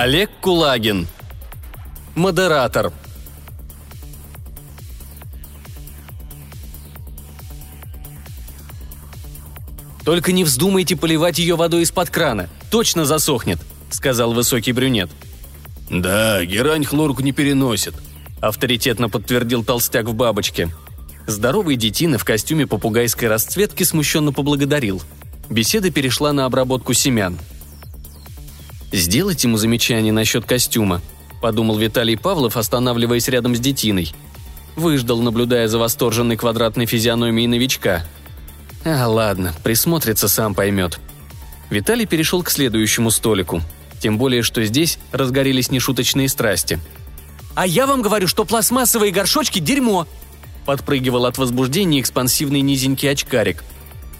Олег Кулагин. Модератор. «Только не вздумайте поливать ее водой из-под крана. Точно засохнет», — сказал высокий брюнет. «Да, герань хлорку не переносит», — авторитетно подтвердил толстяк в бабочке. Здоровый детина в костюме попугайской расцветки смущенно поблагодарил. Беседа перешла на обработку семян. «Сделать ему замечание насчет костюма», — подумал Виталий Павлов, останавливаясь рядом с детиной. Выждал, наблюдая за восторженной квадратной физиономией новичка — а, ладно, присмотрится, сам поймет. Виталий перешел к следующему столику. Тем более, что здесь разгорелись нешуточные страсти. «А я вам говорю, что пластмассовые горшочки – дерьмо!» Подпрыгивал от возбуждения экспансивный низенький очкарик.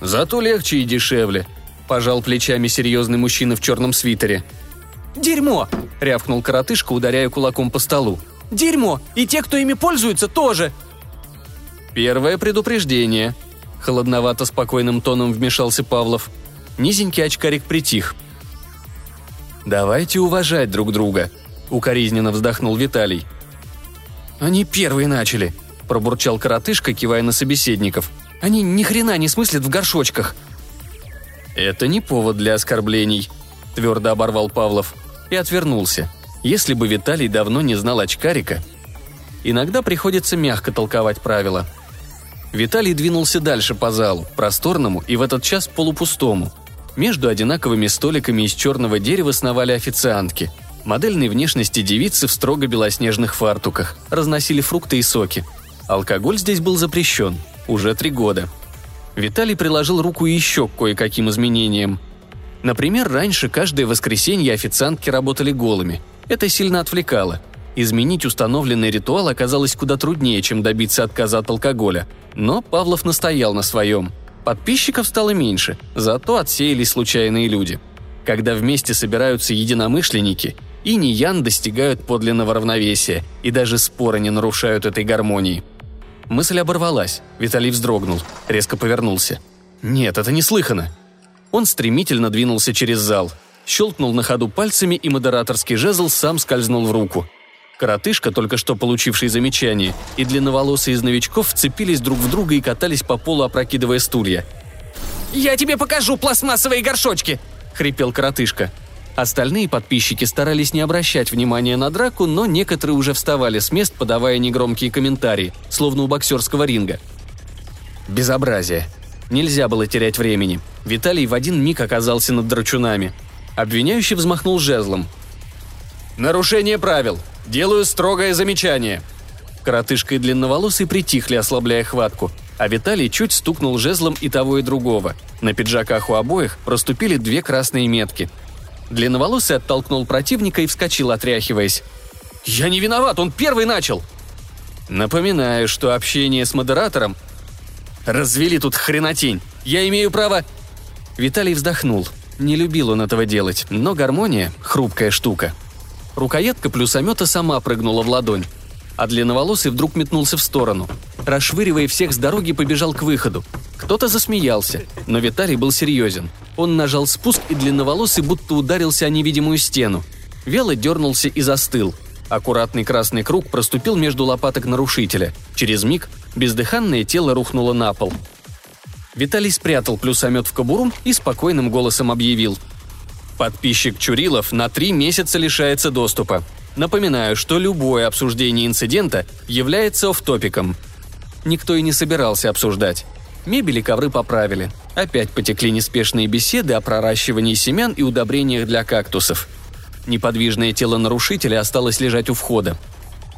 «Зато легче и дешевле», – пожал плечами серьезный мужчина в черном свитере. «Дерьмо!» – рявкнул коротышка, ударяя кулаком по столу. «Дерьмо! И те, кто ими пользуется, тоже!» «Первое предупреждение», Холодновато спокойным тоном вмешался Павлов. Низенький очкарик притих. «Давайте уважать друг друга», — укоризненно вздохнул Виталий. «Они первые начали», — пробурчал коротышка, кивая на собеседников. «Они ни хрена не смыслят в горшочках». «Это не повод для оскорблений», — твердо оборвал Павлов и отвернулся. Если бы Виталий давно не знал очкарика, иногда приходится мягко толковать правила — Виталий двинулся дальше по залу, просторному и в этот час полупустому. Между одинаковыми столиками из черного дерева сновали официантки. Модельной внешности девицы в строго белоснежных фартуках разносили фрукты и соки. Алкоголь здесь был запрещен. Уже три года. Виталий приложил руку еще к кое-каким изменениям. Например, раньше каждое воскресенье официантки работали голыми. Это сильно отвлекало. Изменить установленный ритуал оказалось куда труднее, чем добиться отказа от алкоголя. Но Павлов настоял на своем. Подписчиков стало меньше, зато отсеялись случайные люди. Когда вместе собираются единомышленники, и не Ян достигают подлинного равновесия, и даже споры не нарушают этой гармонии. Мысль оборвалась, Виталий вздрогнул, резко повернулся. «Нет, это неслыханно!» Он стремительно двинулся через зал, щелкнул на ходу пальцами, и модераторский жезл сам скользнул в руку – Коротышка, только что получивший замечание, и длинноволосые из новичков вцепились друг в друга и катались по полу, опрокидывая стулья. «Я тебе покажу пластмассовые горшочки!» – хрипел коротышка. Остальные подписчики старались не обращать внимания на драку, но некоторые уже вставали с мест, подавая негромкие комментарии, словно у боксерского ринга. Безобразие. Нельзя было терять времени. Виталий в один миг оказался над драчунами. Обвиняющий взмахнул жезлом. «Нарушение правил. Делаю строгое замечание». Коротышка и длинноволосый притихли, ослабляя хватку, а Виталий чуть стукнул жезлом и того, и другого. На пиджаках у обоих проступили две красные метки. Длинноволосый оттолкнул противника и вскочил, отряхиваясь. «Я не виноват, он первый начал!» Напоминаю, что общение с модератором... Развели тут хренотень. Я имею право... Виталий вздохнул. Не любил он этого делать, но гармония — хрупкая штука. Рукоятка плюсомета сама прыгнула в ладонь. А длинноволосый вдруг метнулся в сторону. Расшвыривая всех с дороги, побежал к выходу. Кто-то засмеялся, но Виталий был серьезен. Он нажал спуск, и длинноволосый будто ударился о невидимую стену. Вело дернулся и застыл. Аккуратный красный круг проступил между лопаток нарушителя. Через миг бездыханное тело рухнуло на пол. Виталий спрятал плюсомет в кобуру и спокойным голосом объявил – Подписчик Чурилов на три месяца лишается доступа. Напоминаю, что любое обсуждение инцидента является офтопиком. Никто и не собирался обсуждать. Мебель и ковры поправили. Опять потекли неспешные беседы о проращивании семян и удобрениях для кактусов. Неподвижное тело нарушителя осталось лежать у входа.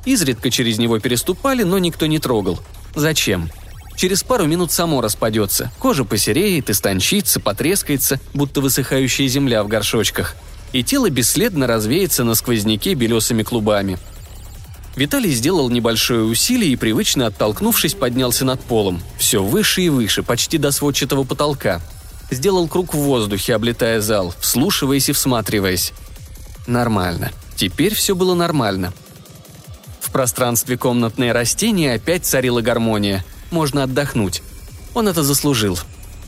Изредка через него переступали, но никто не трогал. Зачем? Через пару минут само распадется. Кожа посереет, истончится, потрескается, будто высыхающая земля в горшочках. И тело бесследно развеется на сквозняке белесыми клубами. Виталий сделал небольшое усилие и, привычно оттолкнувшись, поднялся над полом. Все выше и выше, почти до сводчатого потолка. Сделал круг в воздухе, облетая зал, вслушиваясь и всматриваясь. Нормально. Теперь все было нормально. В пространстве комнатные растения опять царила гармония – можно отдохнуть. Он это заслужил.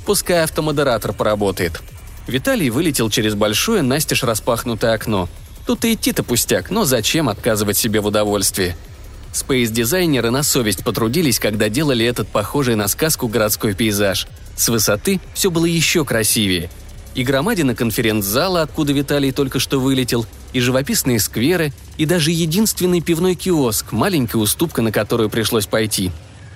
Пускай автомодератор поработает. Виталий вылетел через большое настежь распахнутое окно. Тут и идти-то пустяк, но зачем отказывать себе в удовольствии? Спейс-дизайнеры на совесть потрудились, когда делали этот похожий на сказку городской пейзаж. С высоты все было еще красивее. И громадина конференц-зала, откуда Виталий только что вылетел, и живописные скверы, и даже единственный пивной киоск, маленькая уступка, на которую пришлось пойти.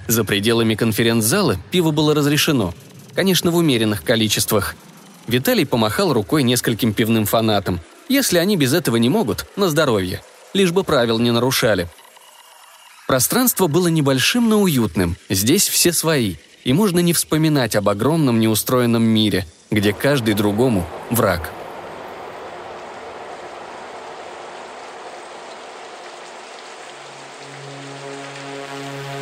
За пределами конференц-зала пиво было разрешено. Конечно, в умеренных количествах. Виталий помахал рукой нескольким пивным фанатам. Если они без этого не могут, на здоровье. Лишь бы правил не нарушали – Пространство было небольшим, но уютным. Здесь все свои, и можно не вспоминать об огромном неустроенном мире, где каждый другому враг.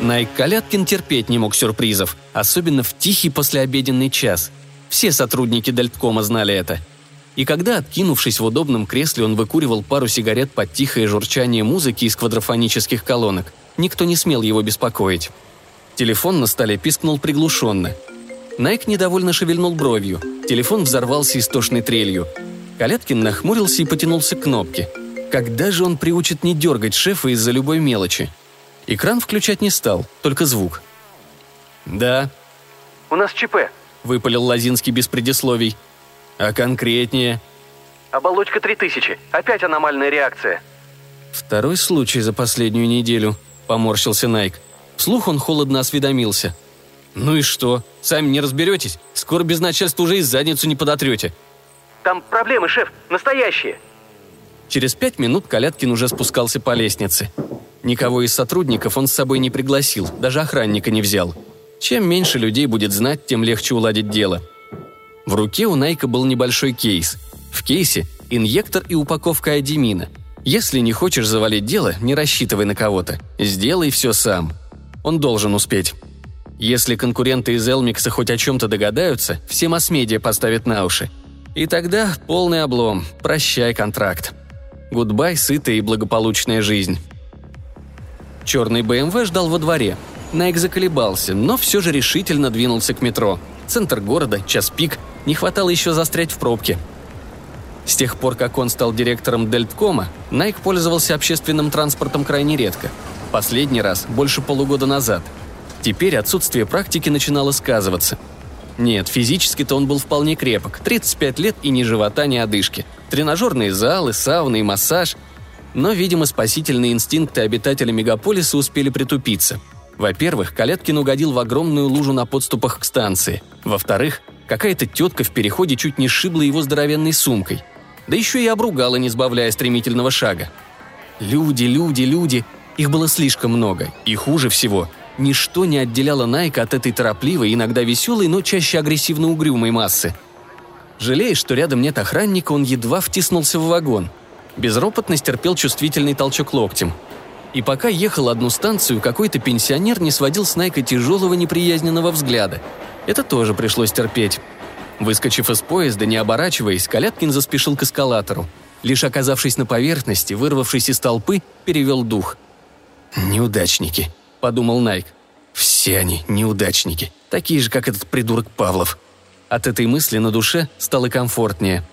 Найк Каляткин терпеть не мог сюрпризов, особенно в тихий послеобеденный час. Все сотрудники Дельткома знали это. И когда, откинувшись в удобном кресле, он выкуривал пару сигарет под тихое журчание музыки из квадрофонических колонок – Никто не смел его беспокоить. Телефон на столе пискнул приглушенно. Найк недовольно шевельнул бровью. Телефон взорвался истошной трелью. Каляткин нахмурился и потянулся к кнопке. Когда же он приучит не дергать шефа из-за любой мелочи? Экран включать не стал, только звук. «Да». «У нас ЧП», — выпалил Лазинский без предисловий. «А конкретнее?» «Оболочка 3000. Опять аномальная реакция». «Второй случай за последнюю неделю», – поморщился Найк. Вслух он холодно осведомился. «Ну и что? Сами не разберетесь? Скоро без начальства уже и задницу не подотрете». «Там проблемы, шеф, настоящие». Через пять минут Каляткин уже спускался по лестнице. Никого из сотрудников он с собой не пригласил, даже охранника не взял. Чем меньше людей будет знать, тем легче уладить дело. В руке у Найка был небольшой кейс. В кейсе – инъектор и упаковка адимина – если не хочешь завалить дело, не рассчитывай на кого-то. Сделай все сам. Он должен успеть. Если конкуренты из Элмикса хоть о чем-то догадаются, все масс-медиа поставят на уши. И тогда полный облом. Прощай контракт. Goodbye, сытая и благополучная жизнь. Черный BMW ждал во дворе. Найк заколебался, но все же решительно двинулся к метро. Центр города, час пик, не хватало еще застрять в пробке – с тех пор, как он стал директором Дельткома, Найк пользовался общественным транспортом крайне редко. Последний раз больше полугода назад. Теперь отсутствие практики начинало сказываться. Нет, физически-то он был вполне крепок. 35 лет и ни живота, ни одышки. Тренажерные залы, сауны и массаж. Но, видимо, спасительные инстинкты обитателя мегаполиса успели притупиться. Во-первых, Калеткин угодил в огромную лужу на подступах к станции. Во-вторых, какая-то тетка в переходе чуть не сшибла его здоровенной сумкой – да еще и обругала, не сбавляя стремительного шага. Люди, люди, люди. Их было слишком много. И хуже всего, ничто не отделяло Найка от этой торопливой, иногда веселой, но чаще агрессивно-угрюмой массы. Жалея, что рядом нет охранника, он едва втиснулся в вагон. Безропотно стерпел чувствительный толчок локтем. И пока ехал одну станцию, какой-то пенсионер не сводил с Найка тяжелого неприязненного взгляда. Это тоже пришлось терпеть. Выскочив из поезда, не оборачиваясь, Каляткин заспешил к эскалатору. Лишь оказавшись на поверхности, вырвавшись из толпы, перевел дух. «Неудачники», — подумал Найк. «Все они неудачники, такие же, как этот придурок Павлов». От этой мысли на душе стало комфортнее.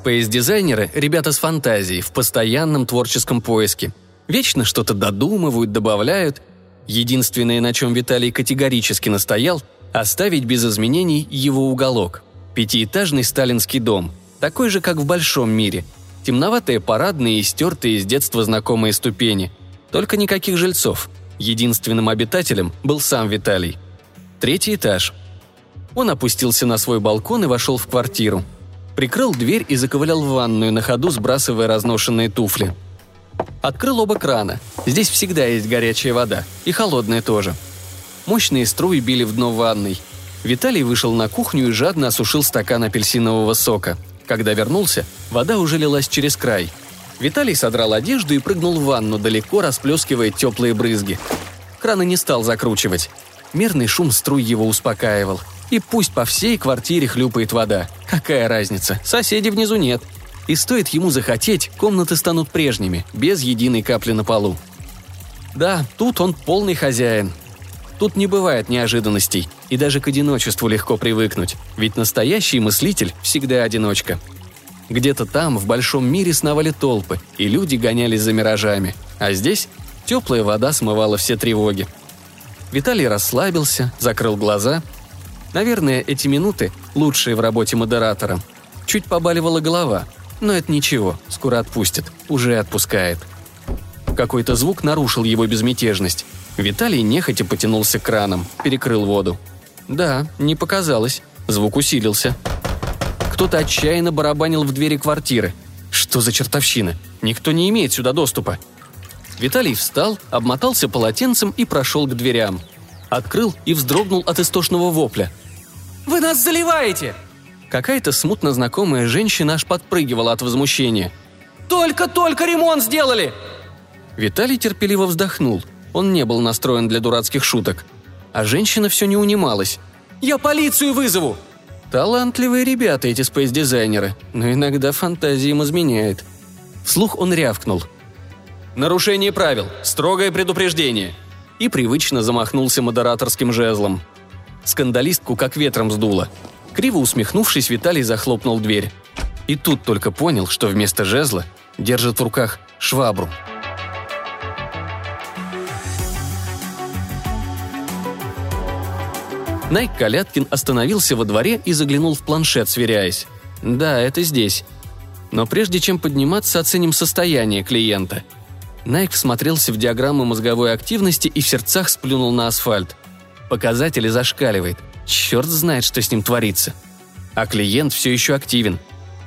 Спейс-дизайнеры – ребята с фантазией, в постоянном творческом поиске – Вечно что-то додумывают, добавляют. Единственное, на чем Виталий категорически настоял – оставить без изменений его уголок. Пятиэтажный сталинский дом, такой же, как в большом мире. Темноватые парадные и стертые с детства знакомые ступени. Только никаких жильцов. Единственным обитателем был сам Виталий. Третий этаж. Он опустился на свой балкон и вошел в квартиру. Прикрыл дверь и заковылял в ванную на ходу, сбрасывая разношенные туфли – Открыл оба крана. Здесь всегда есть горячая вода. И холодная тоже. Мощные струи били в дно ванной. Виталий вышел на кухню и жадно осушил стакан апельсинового сока. Когда вернулся, вода уже лилась через край. Виталий содрал одежду и прыгнул в ванну, далеко расплескивая теплые брызги. Краны не стал закручивать. Мерный шум струй его успокаивал. И пусть по всей квартире хлюпает вода. Какая разница, соседей внизу нет – и стоит ему захотеть, комнаты станут прежними, без единой капли на полу. Да, тут он полный хозяин. Тут не бывает неожиданностей, и даже к одиночеству легко привыкнуть, ведь настоящий мыслитель всегда одиночка. Где-то там, в большом мире, сновали толпы, и люди гонялись за миражами, а здесь теплая вода смывала все тревоги. Виталий расслабился, закрыл глаза. Наверное, эти минуты лучшие в работе модератора. Чуть побаливала голова, но это ничего, скоро отпустит, уже отпускает. Какой-то звук нарушил его безмятежность. Виталий нехотя потянулся к кранам, перекрыл воду. Да, не показалось. Звук усилился. Кто-то отчаянно барабанил в двери квартиры. Что за чертовщина? Никто не имеет сюда доступа. Виталий встал, обмотался полотенцем и прошел к дверям. Открыл и вздрогнул от истошного вопля. «Вы нас заливаете!» Какая-то смутно знакомая женщина аж подпрыгивала от возмущения. «Только-только ремонт сделали!» Виталий терпеливо вздохнул. Он не был настроен для дурацких шуток. А женщина все не унималась. «Я полицию вызову!» Талантливые ребята эти спейс-дизайнеры, но иногда фантазия им изменяет. Вслух он рявкнул. «Нарушение правил. Строгое предупреждение!» И привычно замахнулся модераторским жезлом. Скандалистку как ветром сдуло. Криво усмехнувшись, Виталий захлопнул дверь. И тут только понял, что вместо жезла держит в руках швабру – Найк Каляткин остановился во дворе и заглянул в планшет, сверяясь. «Да, это здесь». Но прежде чем подниматься, оценим состояние клиента. Найк всмотрелся в диаграмму мозговой активности и в сердцах сплюнул на асфальт. Показатели зашкаливает. Черт знает, что с ним творится. А клиент все еще активен.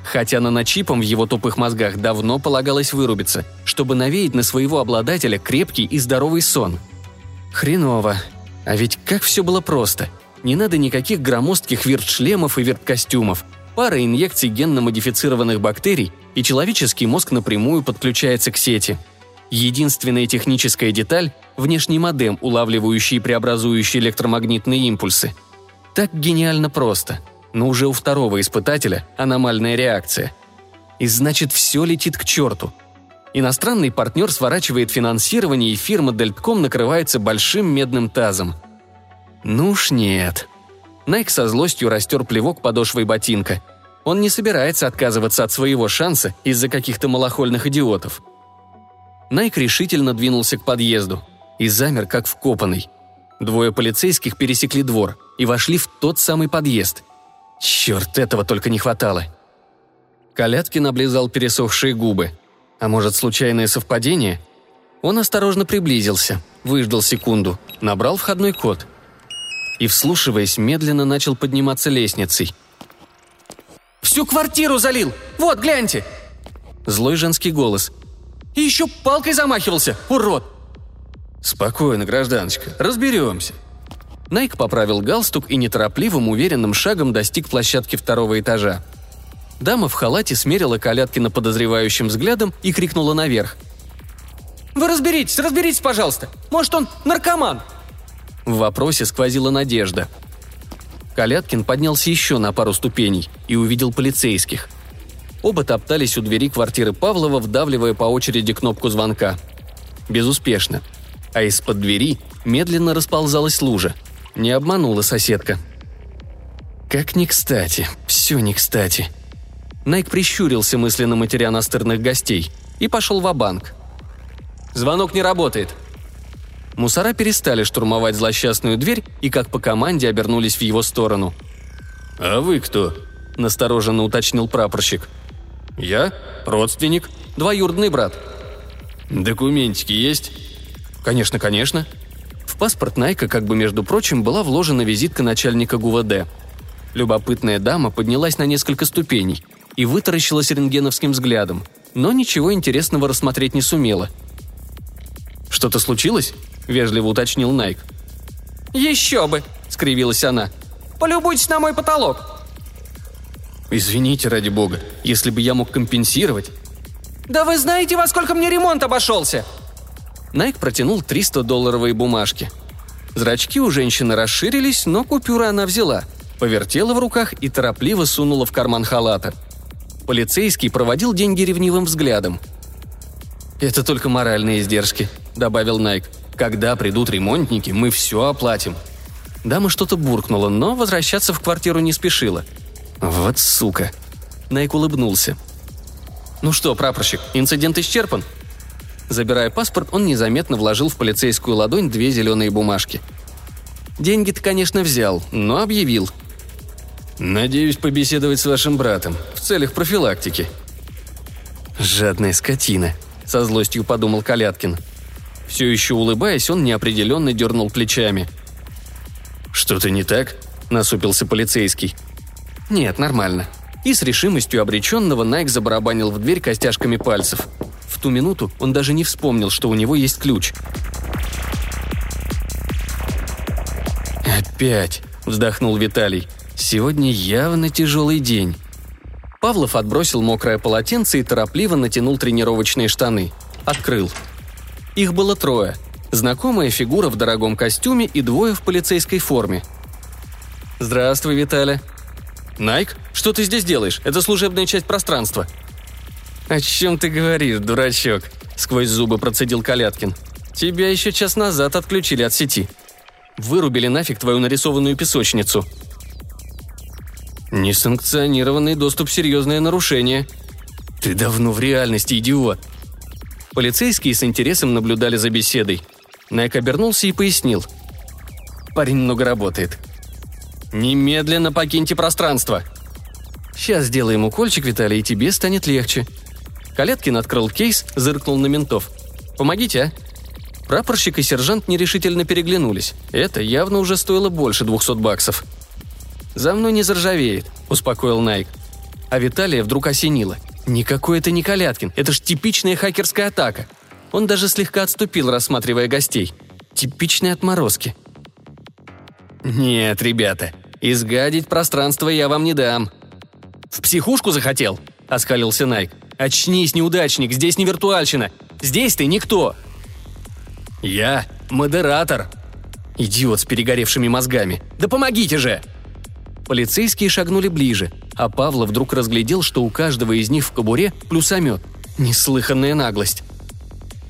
Хотя наночипом в его тупых мозгах давно полагалось вырубиться, чтобы навеять на своего обладателя крепкий и здоровый сон. Хреново. А ведь как все было просто – не надо никаких громоздких вирт-шлемов и вирт-костюмов. Пара инъекций генно-модифицированных бактерий, и человеческий мозг напрямую подключается к сети. Единственная техническая деталь – внешний модем, улавливающий и преобразующий электромагнитные импульсы. Так гениально просто. Но уже у второго испытателя аномальная реакция. И значит, все летит к черту. Иностранный партнер сворачивает финансирование, и фирма Дельтком накрывается большим медным тазом – ну уж нет. Найк со злостью растер плевок подошвой ботинка. Он не собирается отказываться от своего шанса из-за каких-то малохольных идиотов. Найк решительно двинулся к подъезду и замер, как вкопанный. Двое полицейских пересекли двор и вошли в тот самый подъезд. Черт, этого только не хватало. Каляткин облизал пересохшие губы. А может, случайное совпадение? Он осторожно приблизился, выждал секунду, набрал входной код – и, вслушиваясь, медленно начал подниматься лестницей. «Всю квартиру залил! Вот, гляньте!» Злой женский голос. «И еще палкой замахивался, урод!» «Спокойно, гражданочка, разберемся». Найк поправил галстук и неторопливым, уверенным шагом достиг площадки второго этажа. Дама в халате смерила Каляткина подозревающим взглядом и крикнула наверх. «Вы разберитесь, разберитесь, пожалуйста! Может, он наркоман!» В вопросе сквозила надежда. Каляткин поднялся еще на пару ступеней и увидел полицейских. Оба топтались у двери квартиры Павлова, вдавливая по очереди кнопку звонка. Безуспешно. А из-под двери медленно расползалась лужа. Не обманула соседка. Как не кстати, все не кстати. Найк прищурился мысленно матеря настырных гостей и пошел в банк «Звонок не работает», Мусора перестали штурмовать злосчастную дверь и как по команде обернулись в его сторону. «А вы кто?» – настороженно уточнил прапорщик. «Я? Родственник. Двоюродный брат». «Документики есть?» «Конечно, конечно». В паспорт Найка, как бы между прочим, была вложена визитка начальника ГУВД. Любопытная дама поднялась на несколько ступеней и вытаращилась рентгеновским взглядом, но ничего интересного рассмотреть не сумела. «Что-то случилось?» – вежливо уточнил Найк. «Еще бы!» – скривилась она. «Полюбуйтесь на мой потолок!» «Извините, ради бога, если бы я мог компенсировать...» «Да вы знаете, во сколько мне ремонт обошелся?» Найк протянул 300-долларовые бумажки. Зрачки у женщины расширились, но купюры она взяла, повертела в руках и торопливо сунула в карман халата. Полицейский проводил деньги ревнивым взглядом. «Это только моральные издержки», — добавил Найк. Когда придут ремонтники, мы все оплатим». Дама что-то буркнула, но возвращаться в квартиру не спешила. «Вот сука!» Найк улыбнулся. «Ну что, прапорщик, инцидент исчерпан?» Забирая паспорт, он незаметно вложил в полицейскую ладонь две зеленые бумажки. Деньги-то, конечно, взял, но объявил. «Надеюсь побеседовать с вашим братом в целях профилактики». «Жадная скотина», — со злостью подумал Каляткин. Все еще улыбаясь, он неопределенно дернул плечами. «Что-то не так?» – насупился полицейский. «Нет, нормально». И с решимостью обреченного Найк забарабанил в дверь костяшками пальцев. В ту минуту он даже не вспомнил, что у него есть ключ. «Опять!» – вздохнул Виталий. «Сегодня явно тяжелый день». Павлов отбросил мокрое полотенце и торопливо натянул тренировочные штаны. Открыл. Их было трое. Знакомая фигура в дорогом костюме и двое в полицейской форме. «Здравствуй, Виталя». «Найк, что ты здесь делаешь? Это служебная часть пространства». «О чем ты говоришь, дурачок?» – сквозь зубы процедил Каляткин. «Тебя еще час назад отключили от сети. Вырубили нафиг твою нарисованную песочницу». «Несанкционированный доступ – серьезное нарушение». «Ты давно в реальности, идиот», Полицейские с интересом наблюдали за беседой. Найк обернулся и пояснил. «Парень много работает». «Немедленно покиньте пространство!» «Сейчас сделаем укольчик, Виталий, и тебе станет легче». Калеткин открыл кейс, зыркнул на ментов. «Помогите, а?» Прапорщик и сержант нерешительно переглянулись. Это явно уже стоило больше двухсот баксов. «За мной не заржавеет», – успокоил Найк. А Виталия вдруг осенило – Никакой это не Каляткин, это ж типичная хакерская атака. Он даже слегка отступил, рассматривая гостей. Типичные отморозки. «Нет, ребята, изгадить пространство я вам не дам». «В психушку захотел?» – оскалился Найк. «Очнись, неудачник, здесь не виртуальщина. Здесь ты никто». «Я модератор». Идиот с перегоревшими мозгами. «Да помогите же!» Полицейские шагнули ближе, а Павла вдруг разглядел, что у каждого из них в кобуре плюсомет. Неслыханная наглость.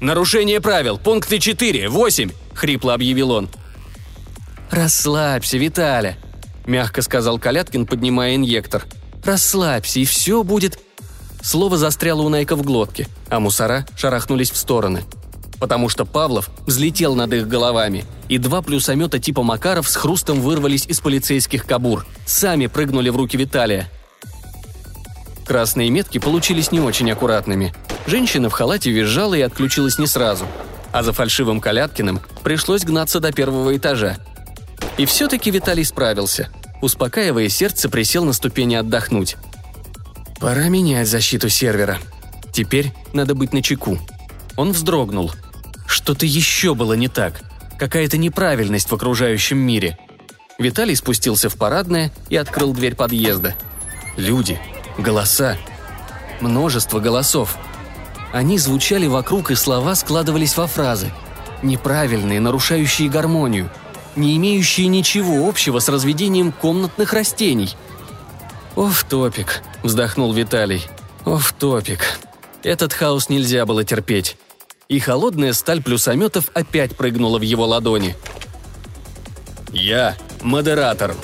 «Нарушение правил! Пункты 4, 8!» – хрипло объявил он. «Расслабься, Виталя», – мягко сказал Каляткин, поднимая инъектор. «Расслабься, и все будет...» Слово застряло у Найка в глотке, а мусора шарахнулись в стороны – потому что Павлов взлетел над их головами, и два плюсомета типа Макаров с хрустом вырвались из полицейских кабур. Сами прыгнули в руки Виталия. Красные метки получились не очень аккуратными. Женщина в халате визжала и отключилась не сразу. А за фальшивым Каляткиным пришлось гнаться до первого этажа. И все-таки Виталий справился. Успокаивая сердце, присел на ступени отдохнуть. «Пора менять защиту сервера. Теперь надо быть начеку». Он вздрогнул – что-то еще было не так. Какая-то неправильность в окружающем мире. Виталий спустился в парадное и открыл дверь подъезда. Люди, голоса, множество голосов. Они звучали вокруг, и слова складывались во фразы. Неправильные, нарушающие гармонию, не имеющие ничего общего с разведением комнатных растений. «Оф-топик», — вздохнул Виталий. «Оф-топик. Этот хаос нельзя было терпеть и холодная сталь плюсометов опять прыгнула в его ладони. «Я – модератор»,